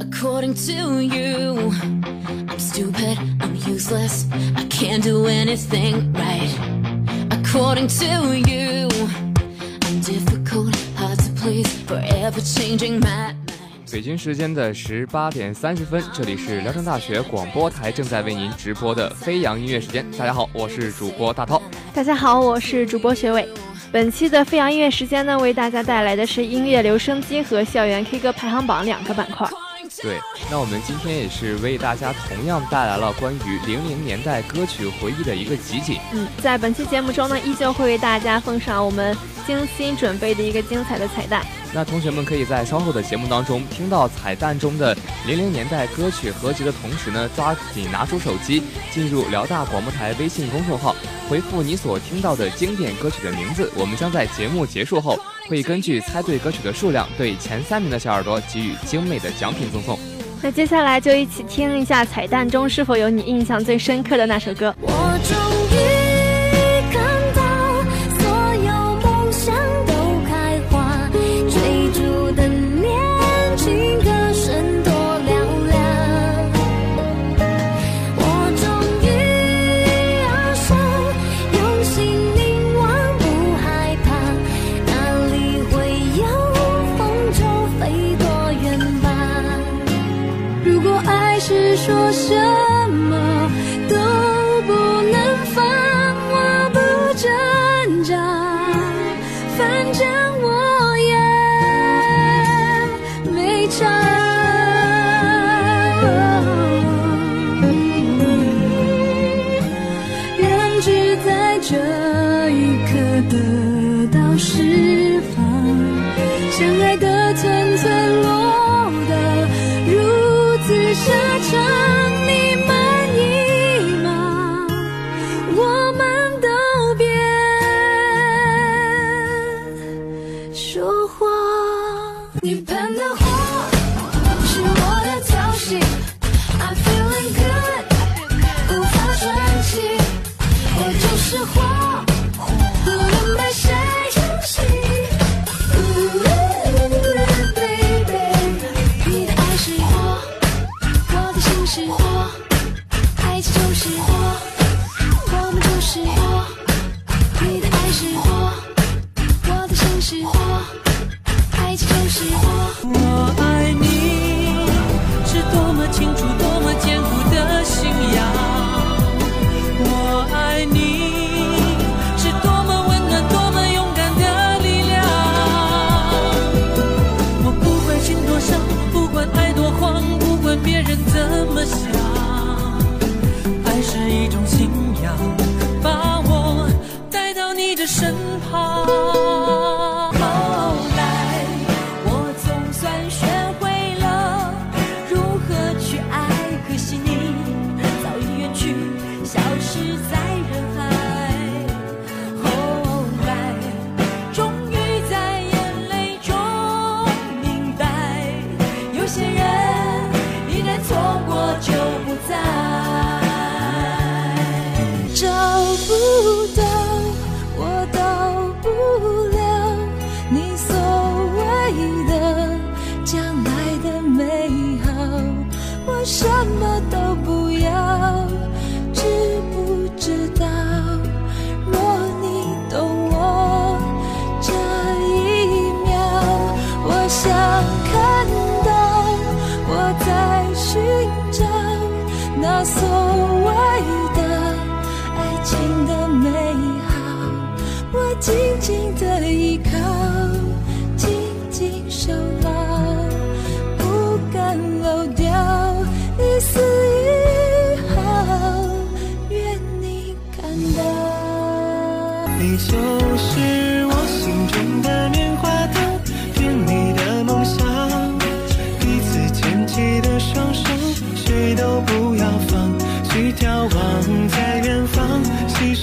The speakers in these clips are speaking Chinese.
According to you, I'm stupid, I'm useless, I can't do anything right. According to you, I'm difficult, hard to please, forever changing my. 北京时间的十八点三十分，这里是聊城大学广播台正在为您直播的飞扬音乐时间。大家好，我是主播大涛。大家好，我是主播学伟。本期的飞扬音乐时间呢，为大家带来的是音乐留声机和校园 K 歌排行榜两个板块。对，那我们今天也是为大家同样带来了关于零零年代歌曲回忆的一个集锦。嗯，在本期节目中呢，依旧会为大家奉上我们精心准备的一个精彩的彩蛋。那同学们可以在稍后的节目当中听到彩蛋中的零零年代歌曲合集的同时呢，抓紧拿出手机，进入辽大广播台微信公众号，回复你所听到的经典歌曲的名字，我们将在节目结束后，会根据猜对歌曲的数量，对前三名的小耳朵给予精美的奖品赠送。那接下来就一起听一下彩蛋中是否有你印象最深刻的那首歌。我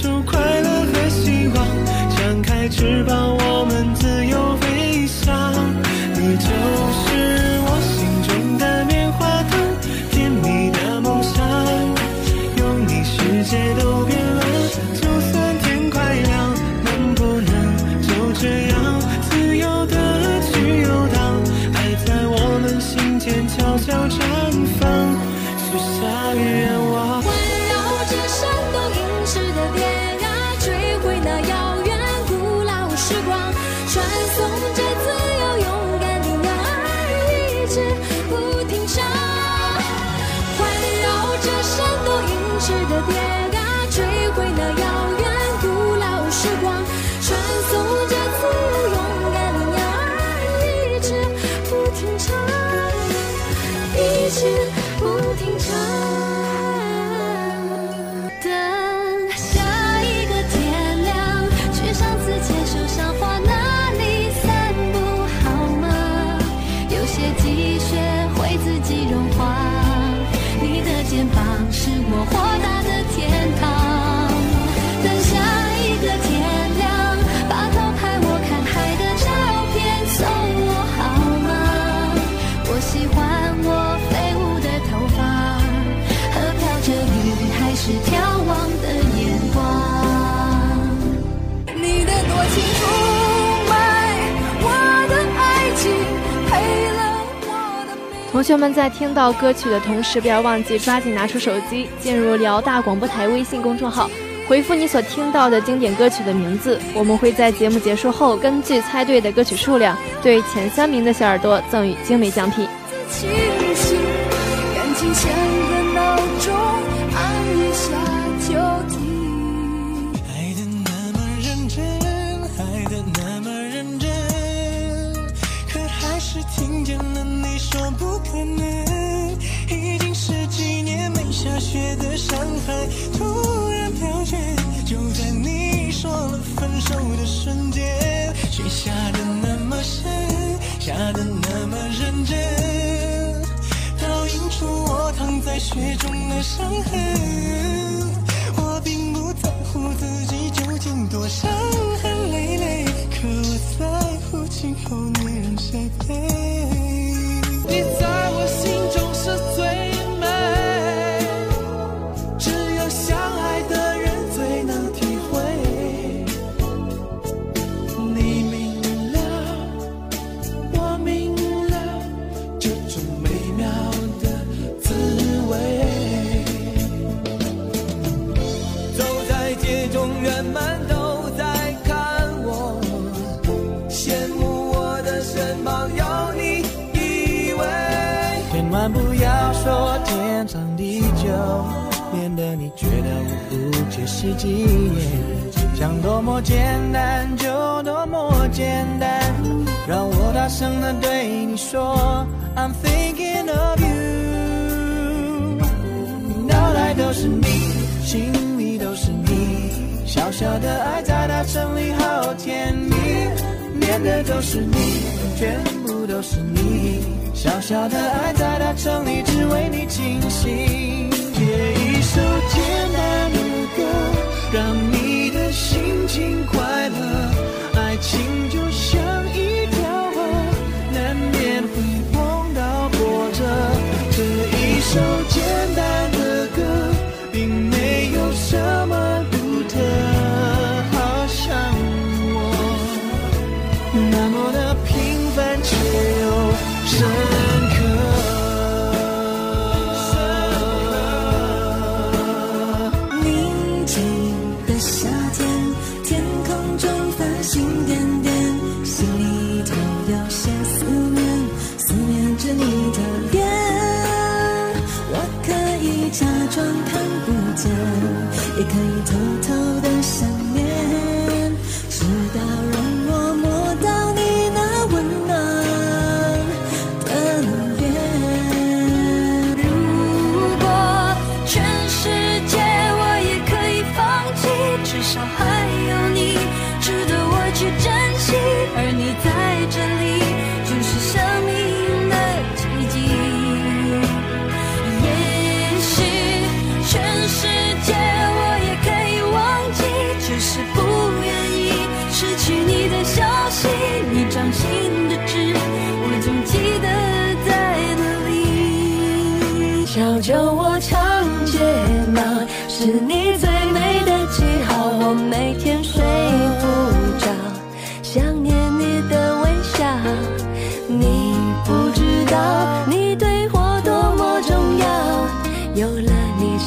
出快乐和希望，张开翅膀，我们自由。同学们在听到歌曲的同时不要忘记抓紧拿出手机进入辽大广播台微信公众号回复你所听到的经典歌曲的名字我们会在节目结束后根据猜对的歌曲数量对前三名的小耳朵赠予精美奖品。才突然飘雪，就在你说了分手的瞬间，雪下的那么深，下的那么认真，倒映出我躺在雪中的伤痕。我并不在乎自己究竟多伤。奇迹，想多么简单就多么简单，让我大声的对你说，I'm thinking of you。脑袋都是你，心里都是你，小小的爱在大城里好甜蜜，念的都是你，全部都是你，小小的爱在大城里，只为你倾心。写一首简单的。让你的心情快乐爱情就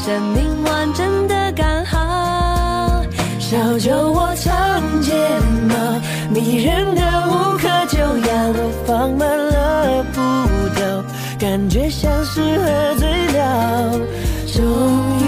生命完整的刚好小酒窝长睫毛迷人的无可救药我放慢了步调感觉像是喝醉了终于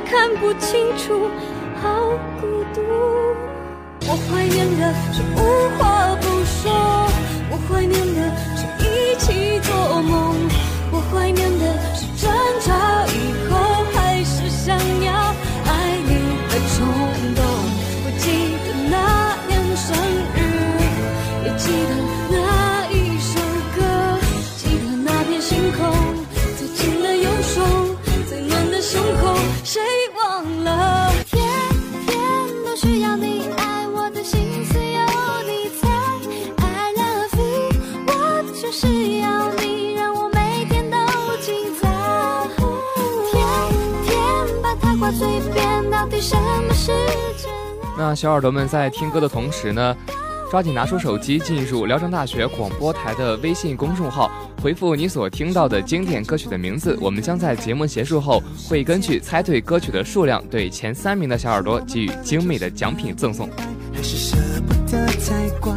看不清楚好孤独。我怀念的是无小耳朵们在听歌的同时呢，抓紧拿出手机，进入聊城大学广播台的微信公众号，回复你所听到的经典歌曲的名字，我们将在节目结束后，会根据猜对歌曲的数量，对前三名的小耳朵给予精美的奖品赠送。还是舍不得才怪。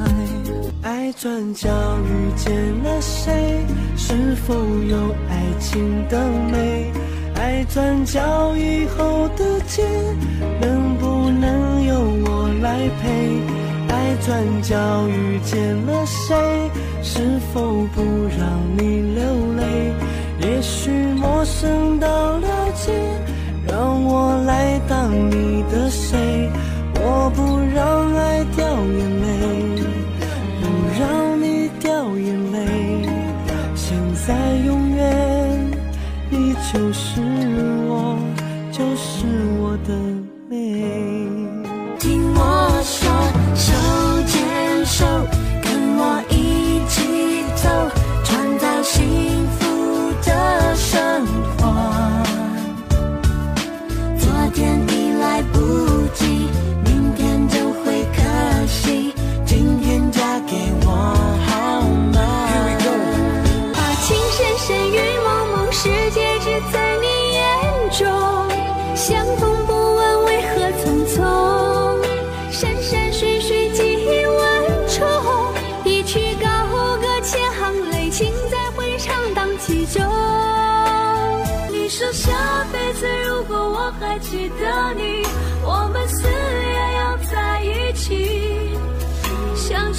爱转角遇见了谁？是否有爱情的美？爱转角以后的街，能。由我来陪爱转角遇见了谁是否不让你流泪也许陌生到了解让我来当你的谁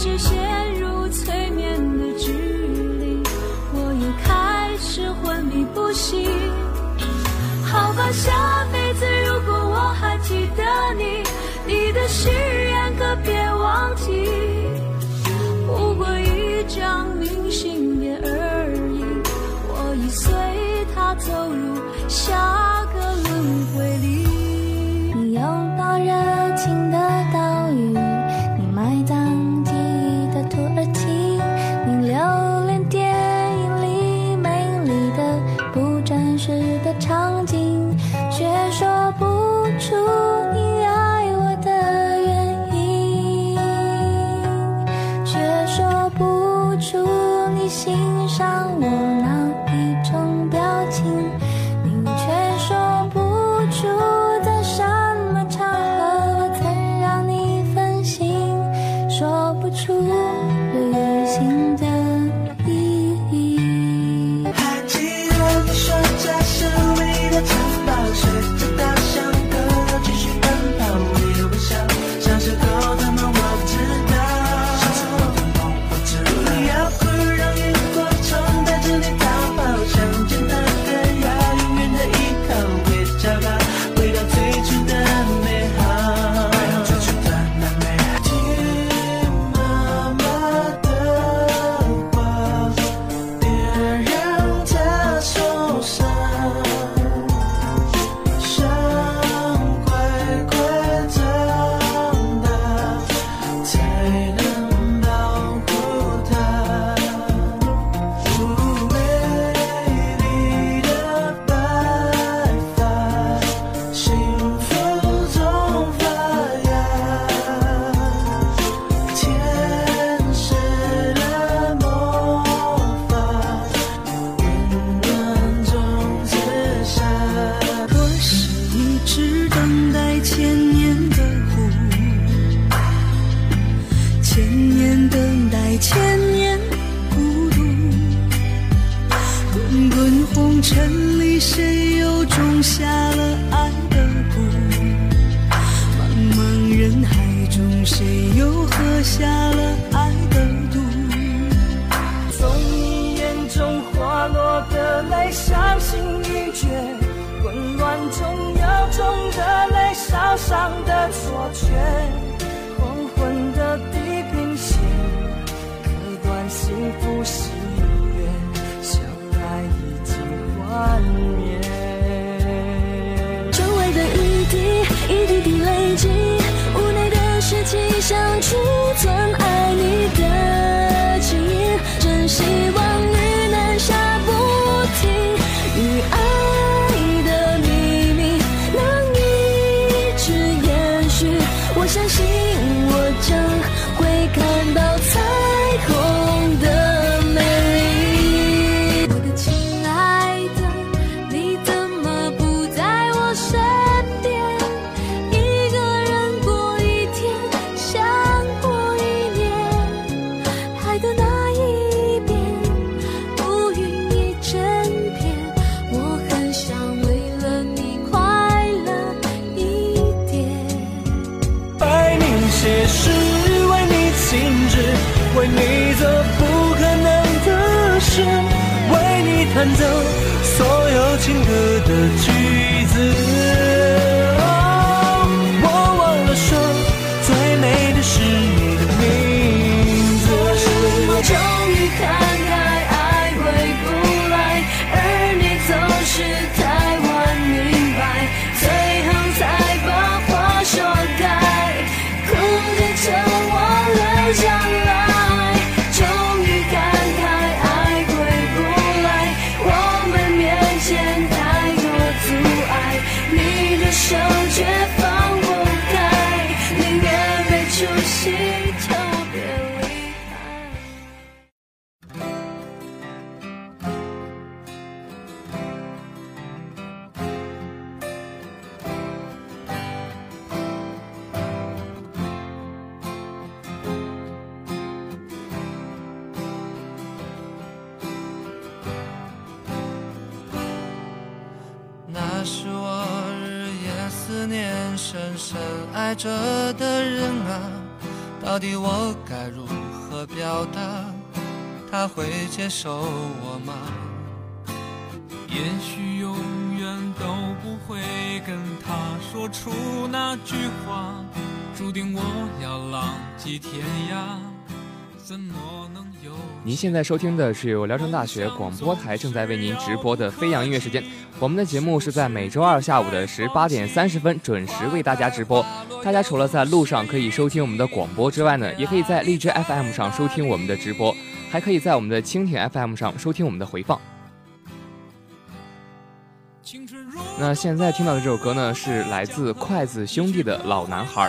是陷入催眠的距离我又开始昏迷不醒好吧下辈子如果我还记得你你的誓言可别忘记不过一张明信片而已我已随它走入下红尘里谁又种下了爱的蛊茫茫人海中谁又喝下了爱的毒？从你眼中滑落的泪伤心欲绝混乱中有种热泪烧伤的错觉。黄昏的地平线割断幸福周围的雨滴一滴滴累积 the truth. 可是我日夜思念，深深爱着的人啊，到底我该如何表达？他会接受我吗？也许永远都不会跟他说出那句话。注定我要浪迹天涯，怎么能有？您现在收听的是由聊城大学广播台正在为您直播的飞扬音乐时间。我们的节目是在每周二下午的十八点三十分准时为大家直播。大家除了在路上可以收听我们的广播之外呢，也可以在荔枝 FM 上收听我们的直播，还可以在我们的蜻蜓 FM 上收听我们的回放。那现在听到的这首歌呢，是来自筷子兄弟的《老男孩》。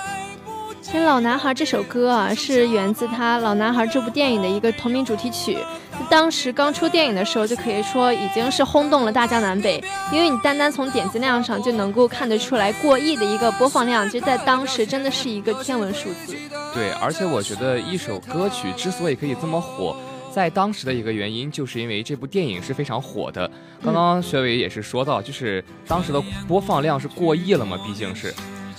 其实《老男孩》这首歌啊，是源自他《老男孩》这部电影的一个同名主题曲。当时刚出电影的时候，就可以说已经是轰动了大江南北。因为你单单从点击量上就能够看得出来，过亿的一个播放量，其实在当时真的是一个天文数字。对，而且我觉得一首歌曲之所以可以这么火。在当时的一个原因，就是因为这部电影是非常火的。刚刚学伟也是说到，就是当时的播放量是过亿了嘛，毕竟是，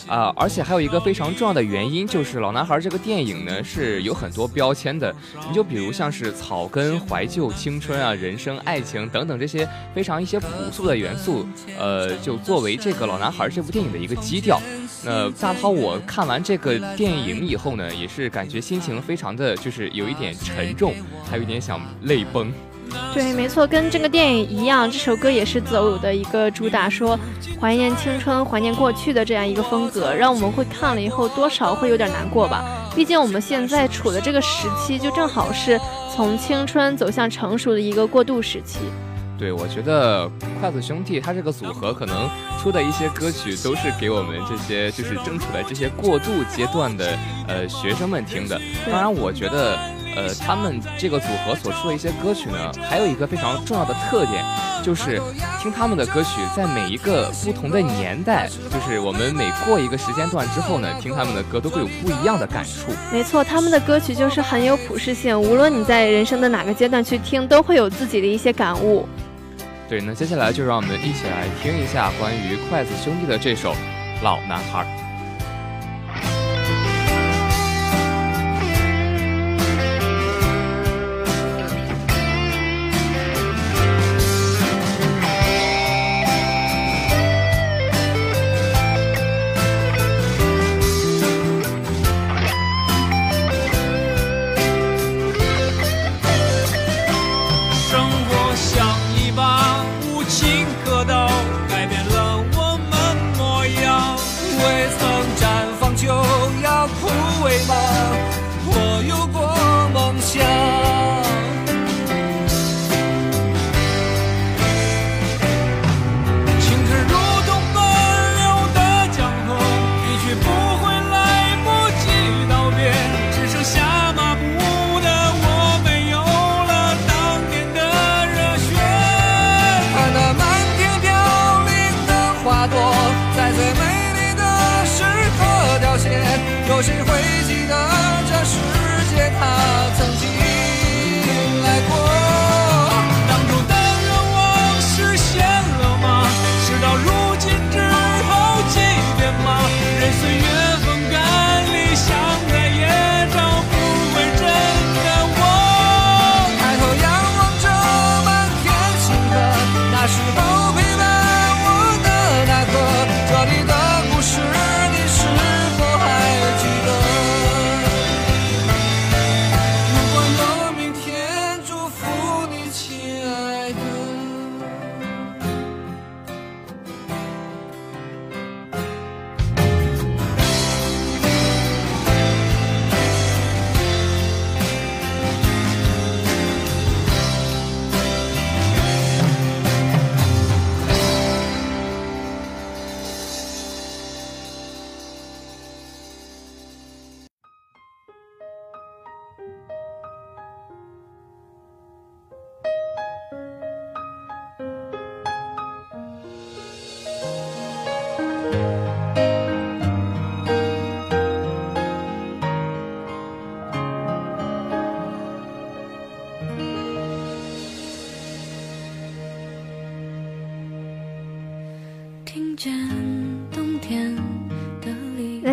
啊，而且还有一个非常重要的原因，就是《老男孩》这个电影呢是有很多标签的。你就比如像是草根、怀旧、青春啊、人生、爱情等等这些非常一些朴素的元素，呃，就作为这个《老男孩》这部电影的一个基调。那大涛，我看完这个电影以后呢，也是感觉心情非常的就是有一点沉重，还有一点想泪崩。对，没错，跟这个电影一样，这首歌也是走的一个主打，说怀念青春、怀念过去的这样一个风格，让我们会看了以后多少会有点难过吧。毕竟我们现在处的这个时期，就正好是从青春走向成熟的一个过渡时期。对，我觉得筷子兄弟他这个组合可能出的一些歌曲都是给我们这些就是正处在这些过渡阶段的呃学生们听的。当然，我觉得呃他们这个组合所出的一些歌曲呢，还有一个非常重要的特点，就是听他们的歌曲在每一个不同的年代，就是我们每过一个时间段之后呢，听他们的歌都会有不一样的感触。没错，他们的歌曲就是很有普适性，无论你在人生的哪个阶段去听，都会有自己的一些感悟。对，那接下来就让我们一起来听一下关于筷子兄弟的这首《老男孩》。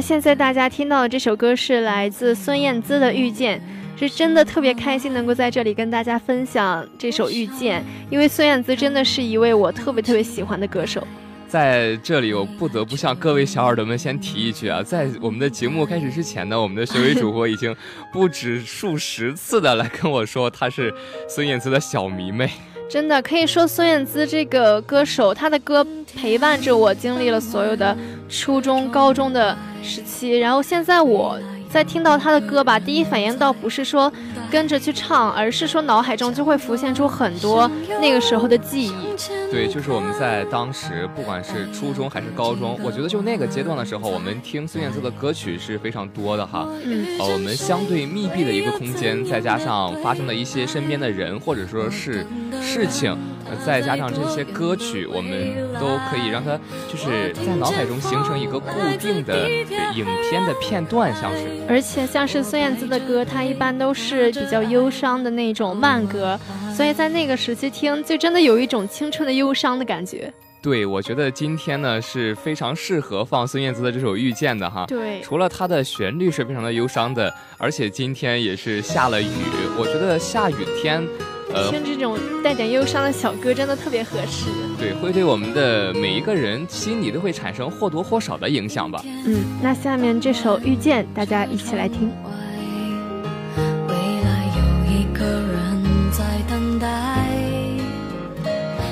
现在大家听到的这首歌是来自孙燕姿的《遇见》，是真的特别开心能够在这里跟大家分享这首《遇见》，因为孙燕姿真的是一位我特别特别喜欢的歌手。在这里，我不得不向各位小耳朵们先提一句啊，在我们的节目开始之前呢，我们的学委主播已经不止数十次的来跟我说，她是孙燕姿的小迷妹。真的可以说，孙燕姿这个歌手，她的歌陪伴着我经历了所有的初中、高中的时期，然后现在我。在听到他的歌吧，第一反应倒不是说跟着去唱，而是说脑海中就会浮现出很多那个时候的记忆。对，就是我们在当时，不管是初中还是高中，我觉得就那个阶段的时候，我们听孙燕姿的歌曲是非常多的哈。嗯。呃，我们相对密闭的一个空间，再加上发生的一些身边的人或者说是事情，再加上这些歌曲，我们都可以让它就是在脑海中形成一个固定的影片的片段，像是。而且像是孙燕姿的歌，它一般都是比较忧伤的那种慢歌，所以在那个时期听，就真的有一种青春的忧伤的感觉。对，我觉得今天呢是非常适合放孙燕姿的这首《遇见》的哈。对，除了它的旋律是非常的忧伤的，而且今天也是下了雨，我觉得下雨天，呃，听这种带点忧伤的小歌真的特别合适。对，会对我们的每一个人心里都会产生或多或少的影响吧。嗯，那下面这首《遇见》，大家一起来听。未来有一个人在等待，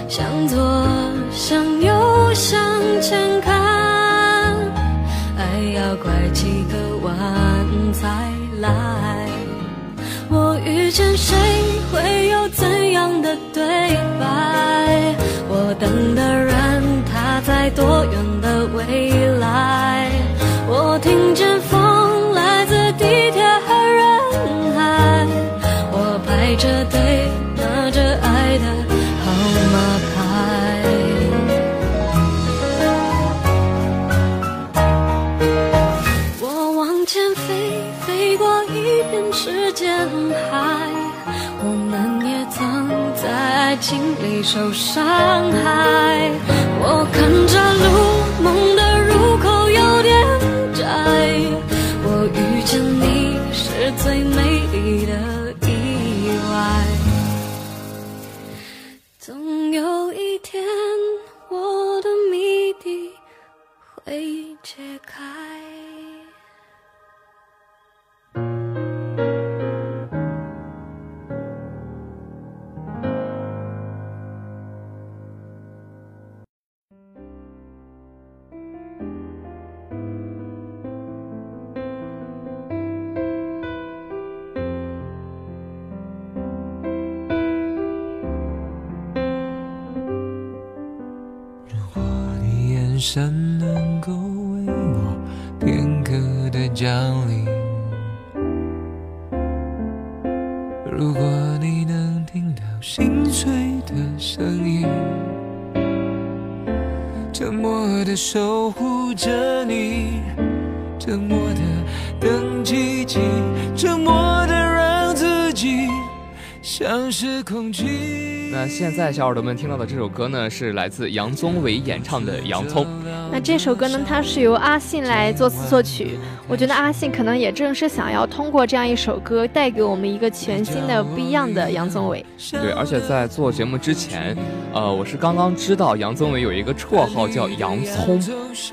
向左向右向受伤害。山能够为我片刻的降临。那现在小耳朵们听到的这首歌呢，是来自杨宗纬演唱的《洋葱》。那这首歌呢，它是由阿信来作词作曲。我觉得阿信可能也正是想要通过这样一首歌，带给我们一个全新的、不一样的杨宗纬。对，而且在做节目之前，呃，我是刚刚知道杨宗纬有一个绰号叫“洋葱”，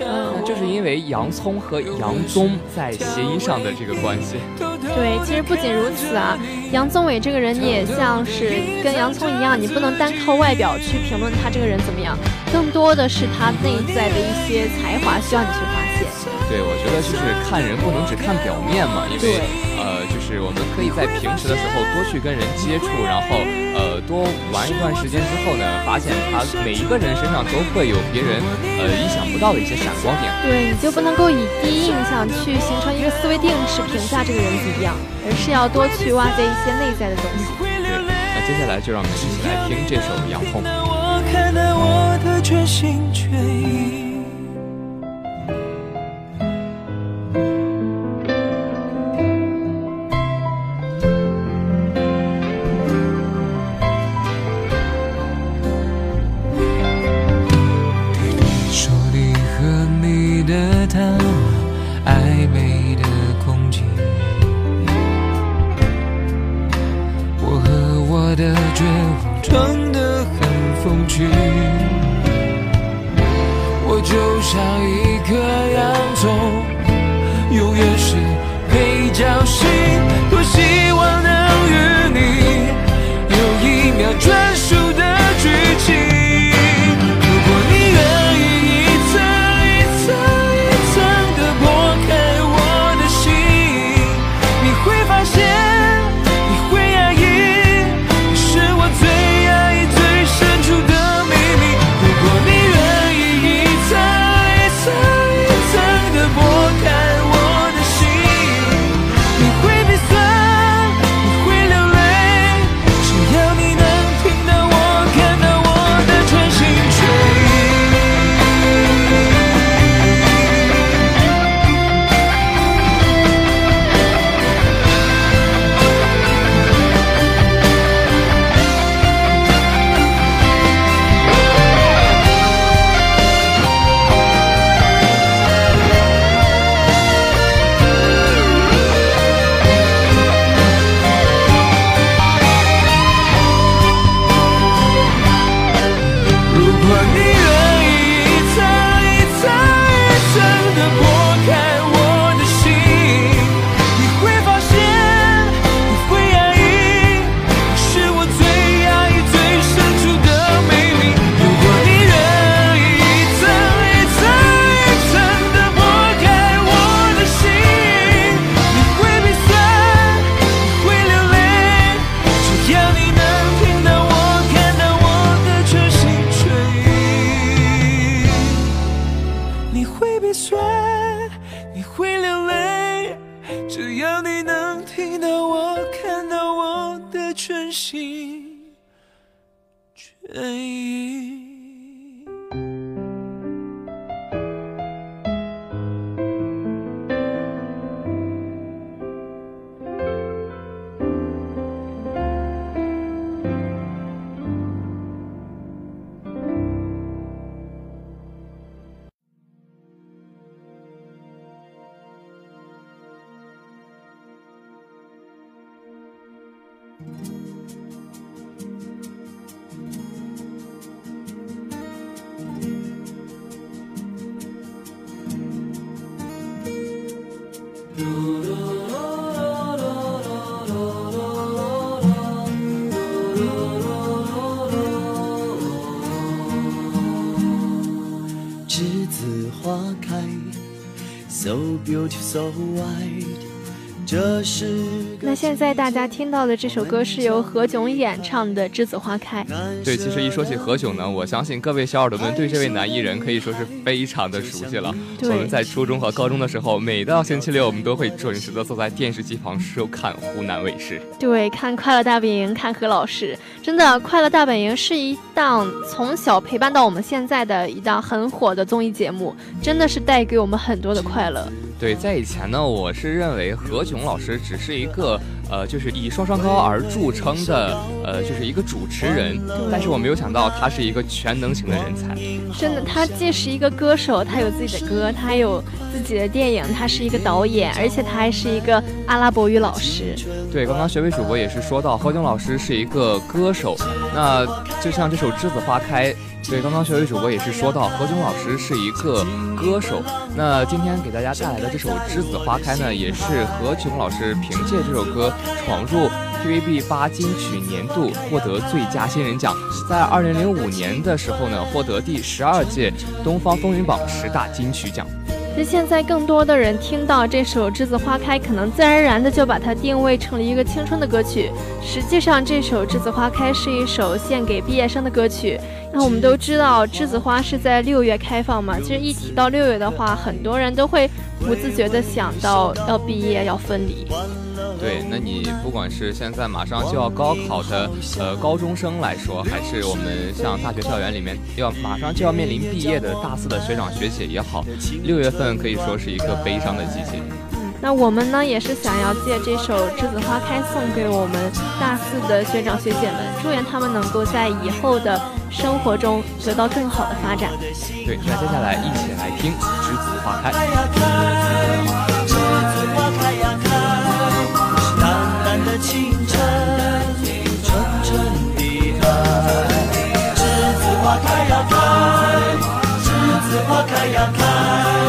嗯，就是因为洋葱和杨宗在谐音上的这个关系。对，其实不仅如此啊，杨宗纬这个人，你也像是跟洋葱一样，你不能单靠外表去评论他这个人怎么样，更多的是他内在的一些才华需要你去发现。对，我觉得就是看人不能只看表面嘛，因为呃，就是我们可以在平时的时候多去跟人接触，然后呃多玩一段时间之后呢，发现他每一个人身上都会有别人呃意想不到的一些闪光点。对，你就不能够以第一印象去形成一个思维定式评价这个人怎么样，而是要多去挖掘一些内在的东西。对，那接下来就让我们一起来听这首《洋葱》。我看到我的全心全意。我就像一颗洋葱，永远是配角戏。那现在大家听到的这首歌是由何炅演唱的《栀子花开》。对，其实一说起何炅呢，我相信各位小耳朵们对这位男艺人可以说是非常的熟悉了。我们在初中和高中的时候，每到星期六，我们都会准时的坐在电视机旁收看湖南卫视。对，看《快乐大本营》，看何老师。真的，《快乐大本营》是一档从小陪伴到我们现在的一档很火的综艺节目，真的是带给我们很多的快乐。对，在以前呢，我是认为何炅老师只是一个，呃，就是以双双高而著称的，呃，就是一个主持人。但是我没有想到他是一个全能型的人才。真的，他既是一个歌手，他有自己的歌，他有自己的电影，他是一个导演，而且他还是一个阿拉伯语老师。对，刚刚学位主播也是说到何炅老师是一个歌手，那就像这首《栀子花开》。对，刚刚学位主播也是说到何炅老师是一个歌手。那今天给大家带来的这首《栀子花开》呢，也是何炅老师凭借这首歌闯入 TVB 八金曲年度，获得最佳新人奖。在二零零五年的时候呢，获得第十二届东方风云榜十大金曲奖。其实现在更多的人听到这首《栀子花开》，可能自然而然的就把它定位成了一个青春的歌曲。实际上，这首《栀子花开》是一首献给毕业生的歌曲。那我们都知道，栀子花是在六月开放嘛。其实一提到六月的话，很多人都会不自觉的想到要毕业、要分离。对，那你不管是现在马上就要高考的呃高中生来说，还是我们像大学校园里面要马上就要面临毕业的大四的学长学姐也好，六月份可以说是一个悲伤的季节。那我们呢，也是想要借这首《栀子花开》送给我们大四的学长学姐们，祝愿他们能够在以后的生活中得到更好的发展。对，那接下来一起来听《栀子花开》。花开呀开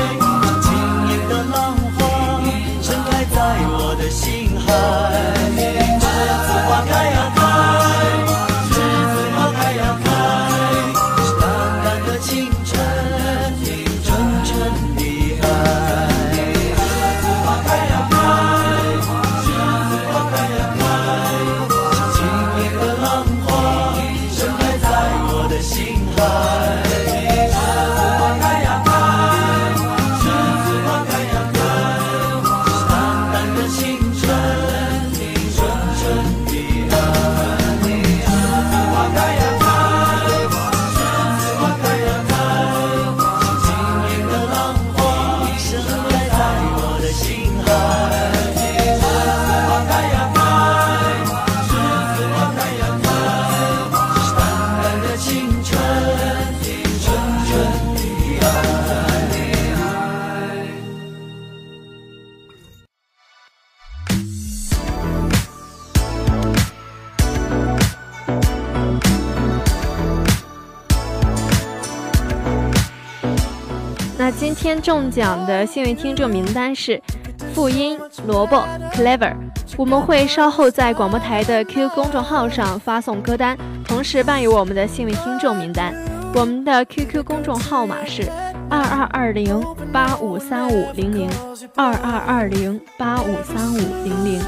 今天中奖的幸运听众名单是复音萝卜 Clever，我们会稍后在广播台的 QQ 公众号上发送歌单，同时伴有我们的幸运听众名单。我们的 QQ 公众号码是二二二零八五三五零零二二二零八五三五零零。